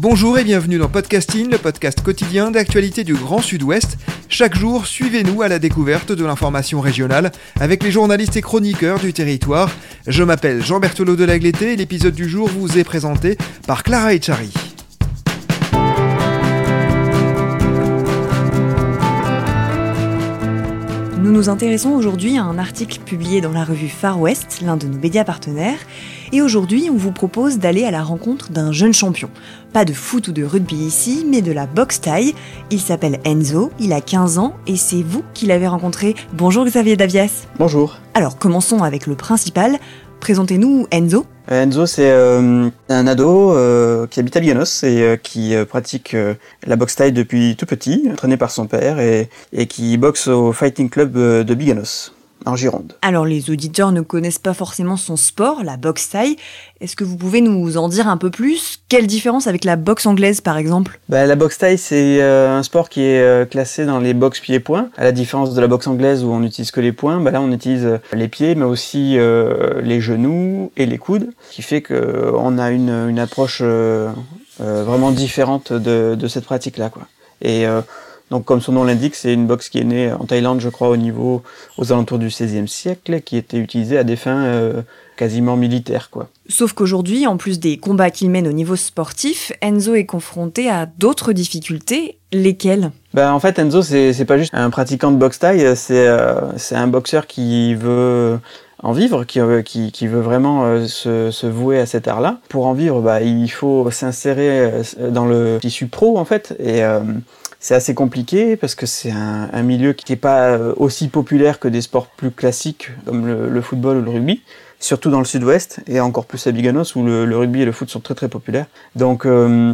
Bonjour et bienvenue dans Podcasting, le podcast quotidien d'actualité du Grand Sud-Ouest. Chaque jour, suivez-nous à la découverte de l'information régionale avec les journalistes et chroniqueurs du territoire. Je m'appelle Jean Berthelot de Lagleté et l'épisode du jour vous est présenté par Clara Echari. Nous nous intéressons aujourd'hui à un article publié dans la revue Far West, l'un de nos médias partenaires, et aujourd'hui on vous propose d'aller à la rencontre d'un jeune champion. Pas de foot ou de rugby ici, mais de la boxe taille. Il s'appelle Enzo, il a 15 ans, et c'est vous qui l'avez rencontré. Bonjour Xavier Davias. Bonjour. Alors commençons avec le principal. Présentez-nous Enzo. Euh, Enzo, c'est euh, un ado euh, qui habite à Biganos et qui pratique la boxe taille depuis tout petit, entraîné par son père et, et qui boxe au Fighting Club de Biganos en Gironde. Alors les auditeurs ne connaissent pas forcément son sport, la boxe taille. Est-ce que vous pouvez nous en dire un peu plus? Quelle différence avec la boxe anglaise par exemple? Bah, La boxe taille c'est euh, un sport qui est euh, classé dans les box pieds-poings. À la différence de la boxe anglaise où on n'utilise que les poings, bah, là on utilise euh, les pieds mais aussi les genoux et les coudes, ce qui fait qu'on a une, une approche vraiment différente de, de cette pratique-là. Quoi. Et donc, comme son nom l'indique, c'est une boxe qui est née en Thaïlande, je crois, au niveau, aux alentours du XVIe siècle, qui était utilisée à des fins euh, quasiment militaires, quoi. Sauf qu'aujourd'hui, en plus des combats qu'il mène au niveau sportif, Enzo est confronté à d'autres difficultés. Lesquelles? Ben, En fait, Enzo, c'est pas juste un pratiquant de boxe thaï, c'est euh, un boxeur qui veut en vivre, qui, euh, qui, qui veut vraiment se, se, vouer à cet art-là. Pour en vivre, bah, il faut s'insérer dans le tissu pro, en fait, et c'est assez compliqué parce que c'est un, milieu qui n'est pas euh, aussi populaire que des sports plus classiques comme le, football ou le rugby, surtout dans le sud-ouest et encore plus à Biganos où le, rugby et le foot sont très très populaires. Donc euh,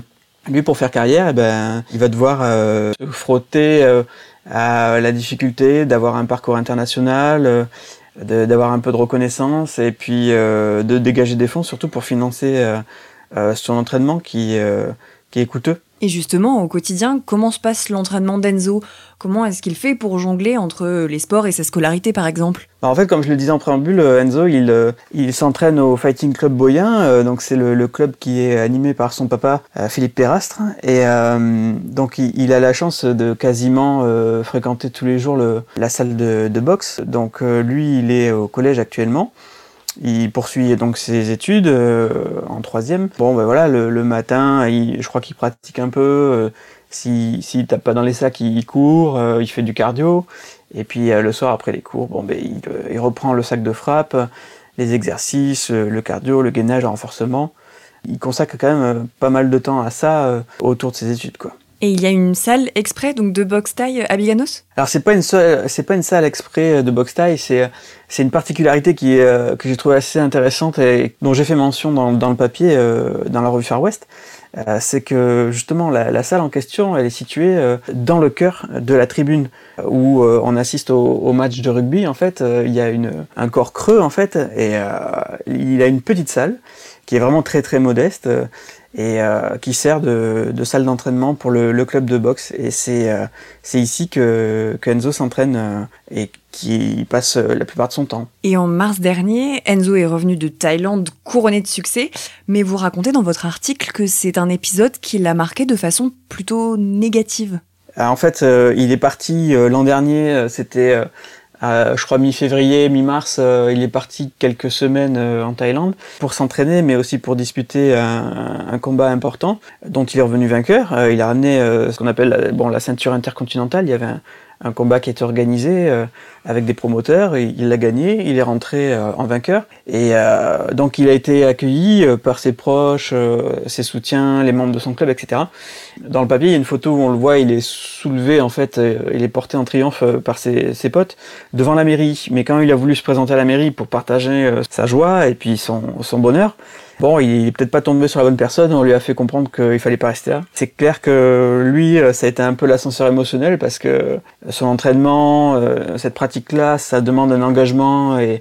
lui pour faire carrière, eh ben, il va devoir euh, se frotter à la difficulté d'avoir un parcours international, d'avoir un peu de reconnaissance et puis de dégager des fonds surtout pour financer son entraînement qui est coûteux. Et justement, au quotidien, comment se passe l'entraînement d'Enzo? Comment est-ce qu'il fait pour jongler entre les sports et sa scolarité, par exemple? Bah, En fait, comme je le disais en préambule, euh, Enzo, il, euh, il s'entraîne au Fighting Club Boyen. Euh, donc, c'est le, club qui est animé par son papa, Philippe Perastre. Et donc, il, a la chance de quasiment fréquenter tous les jours la salle de boxe. Donc, lui, il est au collège actuellement. Il poursuit donc ses études euh, en troisième. Bon, ben voilà, le, matin, je crois qu'il pratique un peu. Euh, S'il si, tape pas dans les sacs, il, court, euh, il fait du cardio. Et puis euh, le soir, après les cours, bon, ben, il, il, reprend le sac de frappe, les exercices, le cardio, le gainage, le renforcement. Il consacre quand même pas mal de temps à ça autour de ses études, quoi. Et il y a une salle exprès donc de boxe taille à Biganos? Alors c'est pas une c'est pas une salle exprès de boxe taille, c'est c'est une particularité qui euh, que j'ai trouvé assez intéressante et dont j'ai fait mention dans, dans le papier euh, dans la revue Far West. Euh, c'est que justement la, la, salle en question, elle est située dans le cœur de la tribune où on assiste au, au, match de rugby. En fait, il y a une, un corps creux en fait et il a une petite salle qui est vraiment très très modeste et euh, qui sert de, de salle d'entraînement pour le, le, club de boxe. Et c'est euh, c'est ici que, que Enzo s'entraîne euh, et qui passe euh, la plupart de son temps. Et en mars dernier, Enzo est revenu de Thaïlande couronné de succès, mais vous racontez dans votre article que c'est un épisode qui l'a marqué de façon plutôt négative. En fait, il est parti l'an dernier, c'était je crois mi-février, mi-mars, euh, il est parti quelques semaines euh, en Thaïlande pour s'entraîner, mais aussi pour disputer un, un, combat important dont il est revenu vainqueur. Euh, il a ramené ce qu'on appelle bon la ceinture intercontinentale. Il y avait un, un combat qui été organisé euh, avec des promoteurs, il l'a gagné, il est rentré euh, en vainqueur, et euh, donc il a été accueilli par ses proches, ses soutiens, les membres de son club, etc. Dans le papier, il y a une photo où on le voit, il est soulevé en fait, il est porté en triomphe par ses, ses, potes devant la mairie, mais quand il a voulu se présenter à la mairie pour partager sa joie et puis son, son bonheur, Bon, il est peut-être pas tombé sur la bonne personne, on lui a fait comprendre qu'il fallait pas rester là. C'est clair que lui, euh, ça a été un peu l'ascenseur émotionnel parce que son entraînement, euh, cette pratique-là, ça demande un engagement et,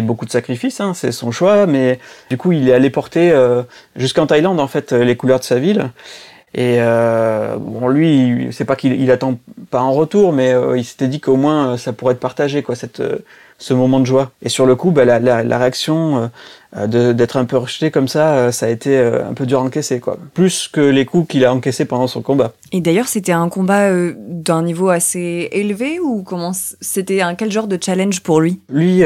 beaucoup de sacrifices, hein, c'est son choix, mais du coup, il est allé porter euh, jusqu'en Thaïlande, en fait, les couleurs de sa ville. Et euh, bon, lui, c'est pas qu'il il attend pas en retour, mais euh, il s'était dit qu'au moins ça pourrait être partagé, quoi, cette ce moment de joie. Et sur le coup, bah, la, la, la réaction euh, d'être un peu rejeté comme ça, euh, ça a été euh, un peu dur à encaisser, quoi. Plus que les coups qu'il a encaissés pendant son combat. Et d'ailleurs, c'était un combat d'un niveau assez élevé ou comment c'était un quel genre de challenge pour lui? Lui,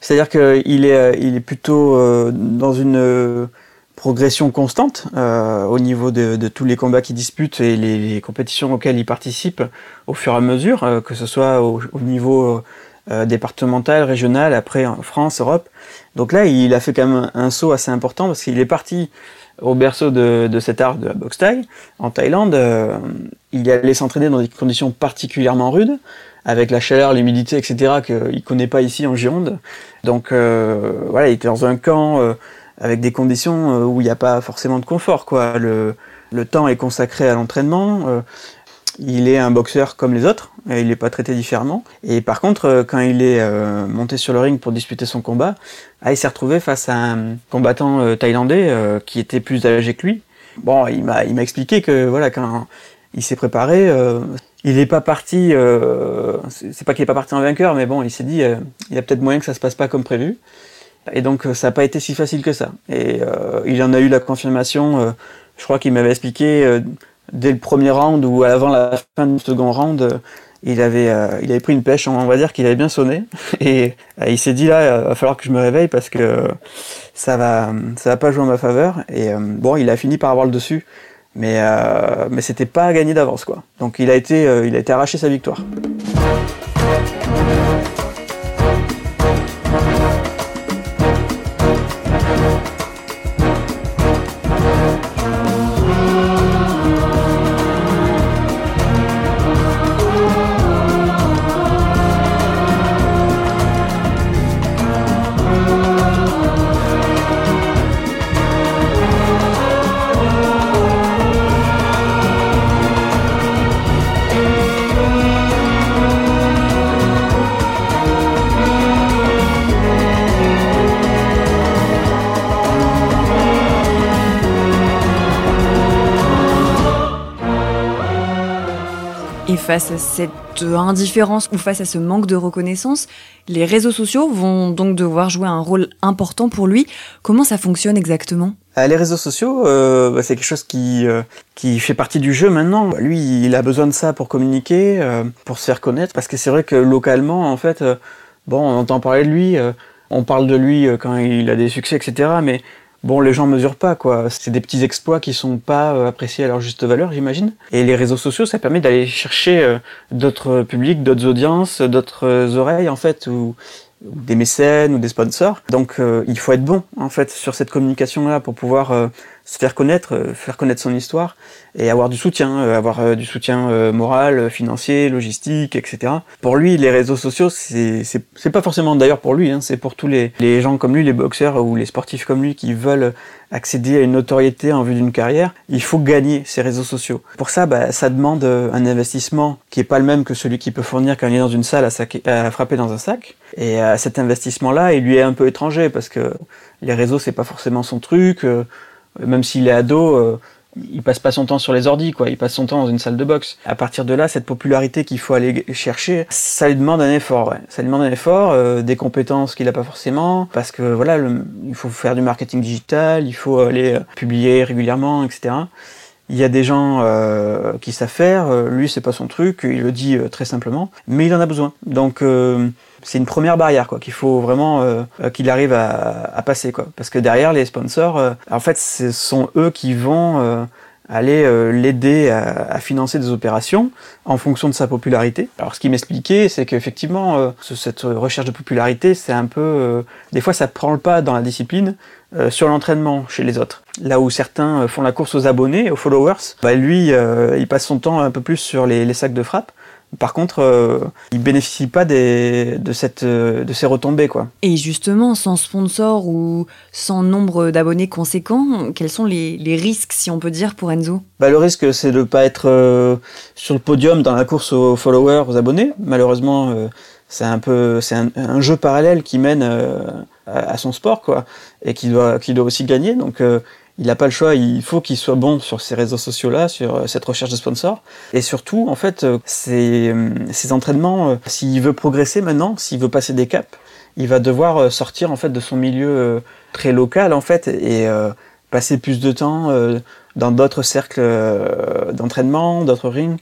c'est-à-dire qu'il est, il est plutôt dans une progression constante au niveau de, de, tous les combats qu'il dispute et les, les, compétitions auxquelles il participe au fur et à mesure, que ce soit au, au niveau euh, départementale, régionale, après en France, Europe. Donc là, il a fait quand même un, saut assez important parce qu'il est parti au berceau de, de, cet art de la boxe thaï, en Thaïlande. Euh, il allait s'entraîner dans des conditions particulièrement rudes, avec la chaleur, l'humidité, etc., qu'il connaît pas ici en Gironde. Donc euh, voilà, il était dans un camp euh, avec des conditions où il n'y a pas forcément de confort. Quoi. Le, le temps est consacré à l'entraînement il est un boxeur comme les autres, il n'est pas traité différemment. Et par contre, euh, quand il est euh, monté sur le ring pour disputer son combat, ah, il s'est retrouvé face à un combattant euh, thaïlandais qui était plus âgé que lui. Bon, il m'a, il m'a expliqué que voilà, quand il s'est préparé, il n'est pas parti. c'est pas qu'il n'est pas parti en vainqueur, mais bon, il s'est dit, il y a peut-être moyen que ça se passe pas comme prévu. Et donc, ça n'a pas été si facile que ça. Et il en a eu la confirmation. je crois qu'il m'avait expliqué dès le premier round ou avant la fin du second round, euh, il avait, euh, il avait pris une pêche, on va dire qu'il avait bien sonné. Et euh, il s'est dit là, il va falloir que je me réveille parce que ça va, ça va pas jouer en ma faveur. Et bon, il a fini par avoir le dessus, mais mais c'était pas gagné d'avance quoi. Donc il a été, il a été arraché sa victoire. Face à cette indifférence ou face à ce manque de reconnaissance, les réseaux sociaux vont donc devoir jouer un rôle important pour lui. Comment ça fonctionne exactement? Euh, les réseaux sociaux, euh, bah, c'est quelque chose qui, euh, qui fait partie du jeu maintenant. Lui, il a besoin de ça pour communiquer, pour se faire connaître, parce que c'est vrai que localement, en fait, bon, on entend parler de lui, on parle de lui quand il a des succès, etc. bon, les gens mesurent pas, quoi. C'est des petits exploits qui sont pas euh, appréciés à leur juste valeur, j'imagine. Et les réseaux sociaux, ça permet d'aller chercher euh, d'autres publics, d'autres audiences, d'autres euh, oreilles, en fait, ou des mécènes ou des sponsors. Donc il faut être bon en fait sur cette communication là pour pouvoir se faire connaître, euh, faire connaître son histoire et avoir du soutien, euh, avoir euh, du soutien moral, financier, logistique, etc. Pour lui, les réseaux sociaux, c'est pas forcément d'ailleurs pour lui, hein, c'est pour tous les, les gens comme lui, les boxeurs ou les sportifs comme lui qui veulent accéder à une notoriété en vue d'une carrière. Il faut gagner ces réseaux sociaux. Pour ça, bah, ça demande un investissement qui est pas le même que celui qu'il peut fournir quand il est dans une salle à, à frapper dans un sac. Et cet investissement-là, il lui est un peu étranger parce que les réseaux, c'est pas forcément son truc même s'il est ado, euh, il passe pas son temps sur les ordis, quoi. Il passe son temps dans une salle de boxe. À partir de là, cette popularité qu'il faut aller chercher, ça lui demande un effort, ouais. Ça lui demande un effort, euh, des compétences qu'il a pas forcément, parce que voilà, il faut faire du marketing digital, il faut aller euh, publier régulièrement, etc. Il y a des gens euh, qui savent faire, lui c'est pas son truc, il le dit très simplement, mais il en a besoin. Donc c'est une première barrière quoi qu'il faut vraiment euh, euh, qu'il arrive à, passer quoi parce que derrière les sponsors euh, en fait ce sont eux qui vont aller l'aider à, financer des opérations en fonction de sa popularité. Alors ce qui m'expliquait, c'est qu'effectivement, cette recherche de popularité, c'est un peu... des fois, ça prend le pas dans la discipline sur l'entraînement chez les autres. Là où certains font la course aux abonnés, aux followers, bah lui, il passe son temps un peu plus sur les sacs de frappe par contre, euh, ils bénéficient pas des, de, cette, euh, de ces retombées. Quoi. Et justement, sans sponsor ou sans nombre d'abonnés conséquents, quels sont les, les, risques, si on peut dire, pour Enzo? Bah, Le risque, c'est de ne pas être euh, sur le podium dans la course aux followers, aux abonnés. Malheureusement, euh, c'est un peu c'est un, un, jeu parallèle qui mène euh, à, à, son sport quoi, et qui doit, qui doit aussi gagner. Donc, il n'a pas le choix, il faut qu'il soit bon sur ces réseaux sociaux-là, sur euh, cette recherche de sponsors. Et surtout, en fait, ces, ces entraînements, s'il veut progresser maintenant, s'il veut passer des caps, il va devoir sortir en fait de son milieu très local en fait et passer plus de temps dans d'autres cercles d'entraînement, d'autres rings,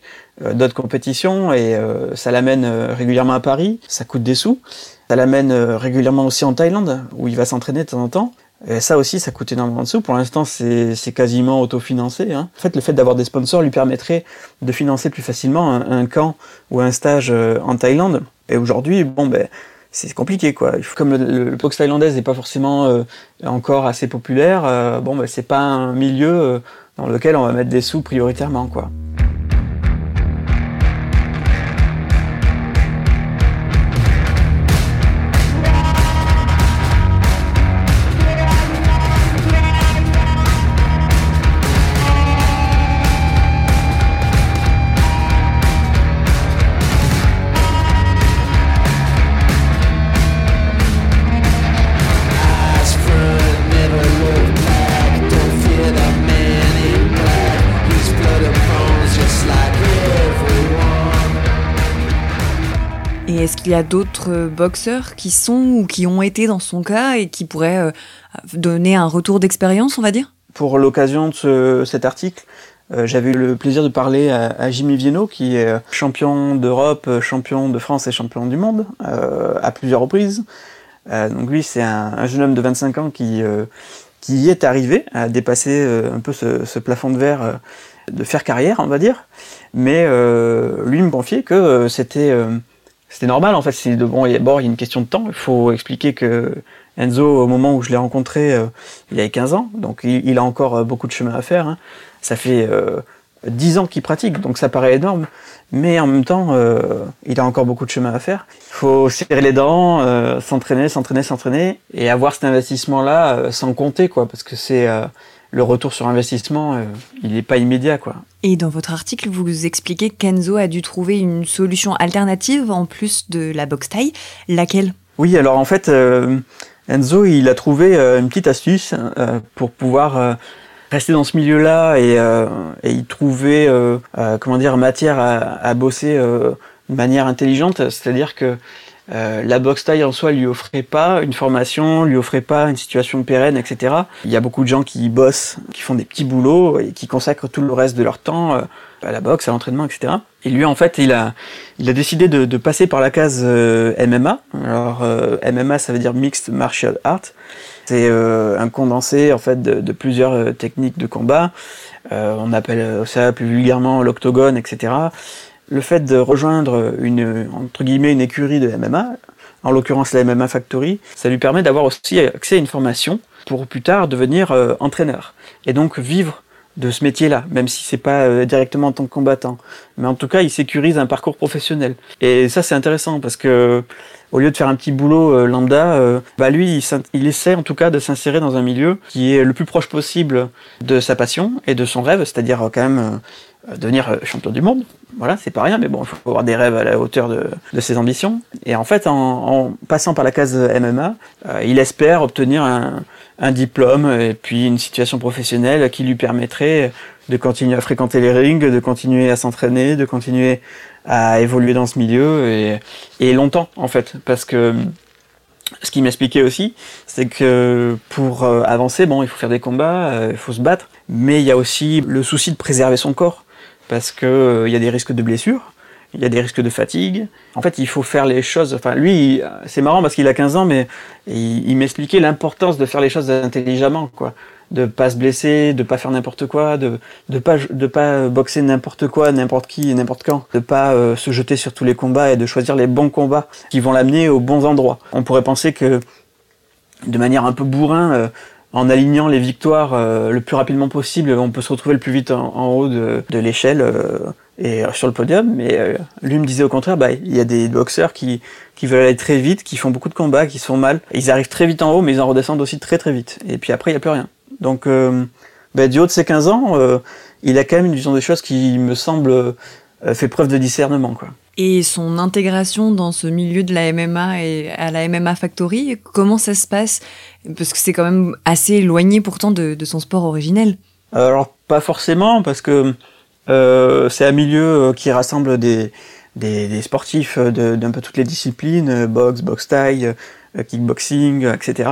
d'autres compétitions et ça l'amène régulièrement à Paris, ça coûte des sous. Ça l'amène euh, régulièrement aussi en Thaïlande, où il va s'entraîner de temps en temps. Et ça aussi, ça coûte énormément de sous. Pour l'instant, c'est quasiment autofinancé. Hein. En fait, le fait d'avoir des sponsors lui permettrait de financer plus facilement un, camp ou un stage euh, en Thaïlande. Et aujourd'hui, bon, ben, c'est compliqué, quoi. Comme le, le, boxe thaïlandais n'est pas forcément euh, encore assez populaire, bon, ben, c'est pas un milieu dans lequel on va mettre des sous prioritairement, quoi. Qu'il y a d'autres boxeurs qui sont ou qui ont été dans son cas et qui pourraient euh, donner un retour d'expérience, on va dire? Pour l'occasion de cet article, euh, j'avais eu le plaisir de parler à, Jimmy Vienno, qui est euh, champion d'Europe, champion de France et champion du monde à plusieurs reprises. donc lui, c'est un, jeune homme de 25 ans qui, qui y est arrivé à dépasser un peu ce, ce, plafond de verre de faire carrière, on va dire. Mais lui me confiait que c'était c'était normal en fait. C'est bon, d'abord il y a une question de temps. Il faut expliquer que Enzo, au moment où je l'ai rencontré, euh, il avait 15 ans, donc il, a encore euh, beaucoup de chemin à faire. Hein. Ça fait euh, 10 ans qu'il pratique, donc ça paraît énorme. Mais en même temps, euh, il a encore beaucoup de chemin à faire. Il faut serrer les dents, s'entraîner, s'entraîner, s'entraîner, et avoir cet investissement-là sans compter, quoi, parce que c'est le retour sur investissement, euh, il n'est pas immédiat. quoi. Et dans votre article, vous expliquez qu'Enzo a dû trouver une solution alternative en plus de la boxe taille. Laquelle? Oui, alors en fait, euh, Enzo, il a trouvé euh, une petite astuce pour pouvoir rester dans ce milieu-là et, et, y trouver comment dire, matière à, à bosser de manière intelligente. C'est-à-dire que euh, la boxe taille en soi lui offrait pas une formation, lui offrait pas une situation pérenne, etc. Il y a beaucoup de gens qui bossent, qui font des petits boulots et qui consacrent tout le reste de leur temps euh, à la boxe, à l'entraînement, etc. Et lui, en fait, il a, il a décidé de, de passer par la case euh, MMA. Alors, MMA, ça veut dire Mixed Martial Art. C'est un condensé, en fait, de, de plusieurs techniques de combat. on appelle ça plus vulgairement l'octogone, etc le fait de rejoindre une, entre guillemets, une écurie de MMA, en l'occurrence la MMA Factory, ça lui permet d'avoir aussi accès à une formation pour plus tard devenir euh, entraîneur. Et donc vivre de ce métier-là, même si c'est pas euh, directement en tant que combattant. Mais en tout cas, il sécurise un parcours professionnel. Et ça, c'est intéressant parce que au lieu de faire un petit boulot euh, lambda, bah lui, il, essaie en tout cas de s'insérer dans un milieu qui est le plus proche possible de sa passion et de son rêve, c'est-à-dire quand même devenir champion du monde voilà, c'est pas rien, mais bon, il faut avoir des rêves à la hauteur de, ses ambitions. Et en fait, en, passant par la case MMA, euh, il espère obtenir un, diplôme et puis une situation professionnelle qui lui permettrait de continuer à fréquenter les rings, de continuer à s'entraîner, de continuer à évoluer dans ce milieu et, et longtemps en fait, parce que ce qui m'expliquait aussi, c'est que pour euh, avancer, bon, il faut faire des combats, euh, il faut se battre, mais il y a aussi le souci de préserver son corps. Parce que euh, il y a des risques de blessures, il y a des risques de fatigue. En fait, il faut faire les choses. Enfin, lui, c'est marrant parce qu'il a 15 ans, mais il, m'expliquait l'importance de faire les choses intelligemment, quoi. De pas se blesser, de pas faire n'importe quoi, de de pas de pas boxer n'importe quoi, n'importe qui, n'importe quand, de pas euh, se jeter sur tous les combats et de choisir les bons combats qui vont l'amener aux bons endroits. On pourrait penser que de manière un peu bourrin, euh, en alignant les victoires euh, le plus rapidement possible, on peut se retrouver le plus vite en, haut de, l'échelle euh, et sur le podium. Mais euh, lui me disait au contraire, bah, il y a des boxeurs qui, qui veulent aller très vite, qui font beaucoup de combats, qui sont mal. Ils arrivent très vite en haut, mais ils en redescendent aussi très très vite. Et puis après, il n'y a plus rien. Donc, bah, du haut de ses 15 ans, il a quand même une vision des choses qui me semble fait preuve de discernement. Quoi. Et son intégration dans ce milieu de la MMA et à la MMA Factory, comment ça se passe? Parce que c'est quand même assez éloigné pourtant de, son sport originel. Alors pas forcément, parce que euh, c'est un milieu euh, qui rassemble des, des, sportifs d'un peu toutes les disciplines, boxe, boxe taille, kickboxing, etc.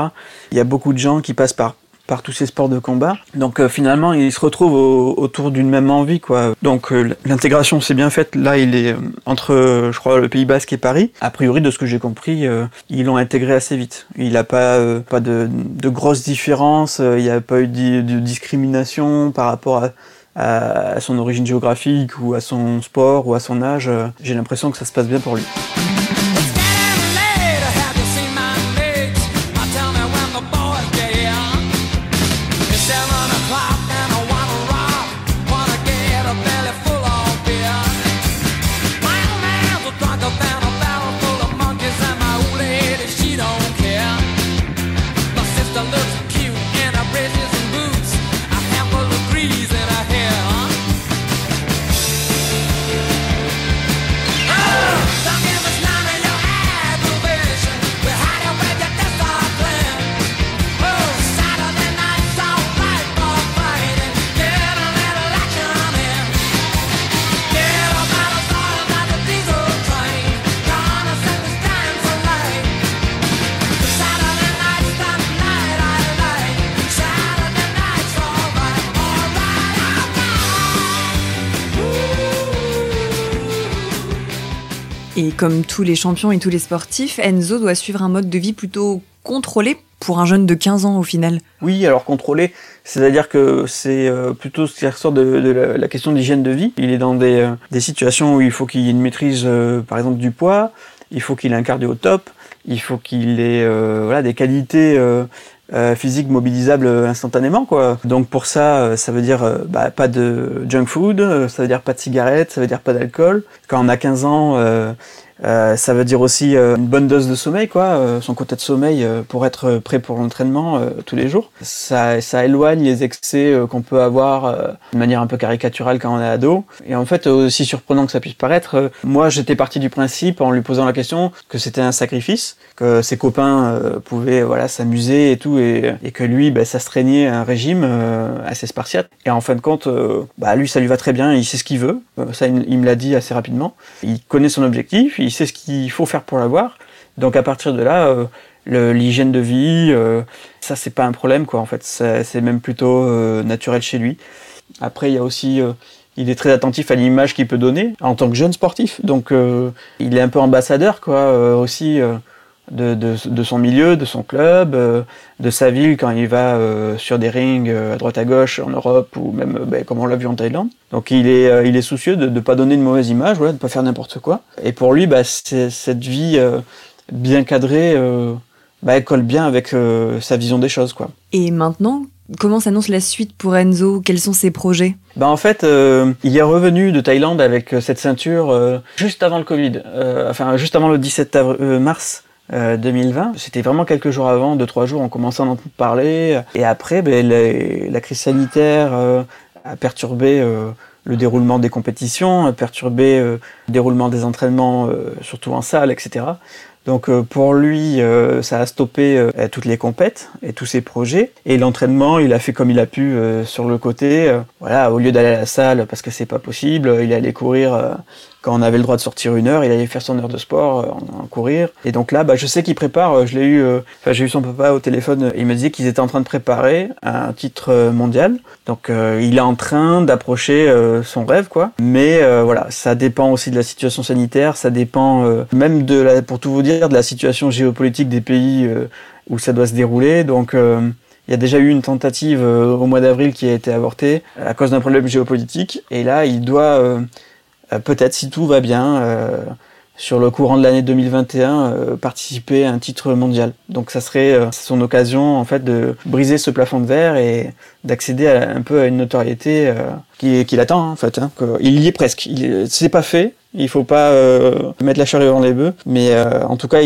Il y a beaucoup de gens qui passent par par tous ces sports de combat. Donc euh, finalement, il se retrouve autour d'une même envie, quoi. Donc euh, l'intégration s'est bien faite. Là, il est euh, entre, je crois, le Pays Basque et Paris. A priori, de ce que j'ai compris, ils l'ont intégré assez vite. Il n'a pas pas de, de, grosses différences. il n'y a pas eu de, discrimination par rapport à, à son origine géographique ou à son sport ou à son âge. J'ai l'impression que ça se passe bien pour lui. Comme tous les champions et tous les sportifs, Enzo doit suivre un mode de vie plutôt contrôlé pour un jeune de 15 ans au final. Oui, alors contrôlé, c'est-à-dire que c'est euh, plutôt ce qui ressort de, la, question d'hygiène de vie. Il est dans des, euh, des situations où il faut qu'il y ait une maîtrise, euh, par exemple, du poids, il faut qu'il ait un cardio top, il faut qu'il ait voilà, des qualités euh, physique mobilisable instantanément quoi. Donc pour ça, ça veut dire bah, pas de junk food, ça veut dire pas de cigarettes, ça veut dire pas d'alcool. Quand on a 15 ans, euh, ça veut dire aussi euh, une bonne dose de sommeil, quoi, euh, son quota de sommeil pour être prêt pour l'entraînement tous les jours. Ça, ça éloigne les excès qu'on peut avoir de manière un peu caricaturale quand on est ado. Et en fait, aussi surprenant que ça puisse paraître, moi j'étais parti du principe en lui posant la question que c'était un sacrifice, que ses copains pouvaient voilà s'amuser et tout, et, et, que lui, bah, ça se traînait un régime assez spartiate. Et en fin de compte, bah, lui ça lui va très bien, il sait ce qu'il veut. ça, il me l'a dit assez rapidement. Il connaît son objectif il sait ce qu'il faut faire pour l'avoir. Donc à partir de là, euh, l'hygiène de vie, euh, ça c'est pas un problème quoi. En fait, c'est même plutôt euh, naturel chez lui. Après, il y a aussi, il est très attentif à l'image qu'il peut donner en tant que jeune sportif. Donc il est un peu ambassadeur quoi aussi de, de, de, son milieu, de son club, euh, de sa ville quand il va euh, sur des rings euh, à droite à gauche en Europe ou même ben, comme on l'a vu en Thaïlande. Donc il est, il est soucieux de ne pas donner une mauvaise image, voilà, de pas faire n'importe quoi. Et pour lui, bah, cette vie bien cadrée bah, elle colle bien avec sa vision des choses. Quoi. Et maintenant, Comment s'annonce la suite pour Enzo? Quels sont ses projets? Bah En fait, il est revenu de Thaïlande avec cette ceinture juste avant le Covid, enfin juste avant le 17 mars 2020. Euh, C'était vraiment quelques jours avant, deux trois jours, on commençait à en parler. Et après, ben, la crise sanitaire euh, a perturbé euh, le déroulement des compétitions, a perturbé le déroulement des entraînements, surtout en salle, etc. Donc pour lui, ça a stoppé toutes les compètes et tous ses projets. Et l'entraînement, il a fait comme il a pu sur le côté. voilà, au lieu d'aller à la salle parce que c'est pas possible, il allé courir quand on avait le droit de sortir une heure, il allait faire son heure de sport, euh, en, courir. Et donc là, bah, je sais qu'il prépare, euh, je l'ai eu, euh, enfin, j'ai eu son papa au téléphone, il me disait qu'ils étaient en train de préparer un titre mondial. Donc il est en train d'approcher son rêve, quoi. Mais voilà, ça dépend aussi de la situation sanitaire, ça dépend même de la, pour tout vous dire, de la situation géopolitique des pays où ça doit se dérouler. Donc il y a déjà eu une tentative au mois d'avril qui a été avortée à cause d'un problème géopolitique. Et là, il doit euh, peut-être si tout va bien, euh, sur le courant de l'année 2021, euh, participer à un titre mondial. Donc ça serait son occasion en fait de briser ce plafond de verre et d'accéder un peu à une notoriété qui, qui l'attend en fait. Hein, il y est presque. C'est pas fait. Il faut pas mettre la charrue dans les bœufs, mais en tout cas,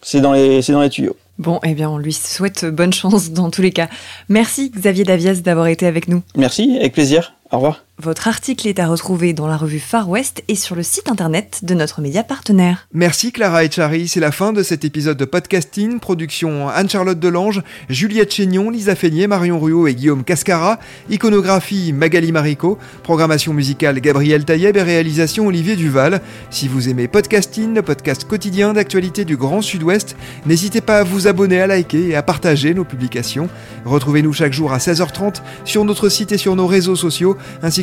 c'est dans les c'est dans les tuyaux. Bon, eh bien, on lui souhaite bonne chance dans tous les cas. Merci Xavier Davias d'avoir été avec nous. Merci, avec plaisir. Au revoir. Votre article est à retrouver dans la revue Far West et sur le site internet de notre média partenaire. Merci Clara Echari, c'est la fin de cet épisode de podcasting. Production Anne-Charlotte Delange, Juliette Chénion, Lisa Feignet, Marion Ruot et Guillaume Cascara. Iconographie Magali Marico. Programmation musicale Gabriel Taïeb et réalisation Olivier Duval. Si vous aimez podcasting, le podcast quotidien d'actualité du Grand Sud-Ouest, n'hésitez pas à vous abonner, à liker et à partager nos publications. Retrouvez-nous chaque jour à 16h30 sur notre site et sur nos réseaux sociaux, ainsi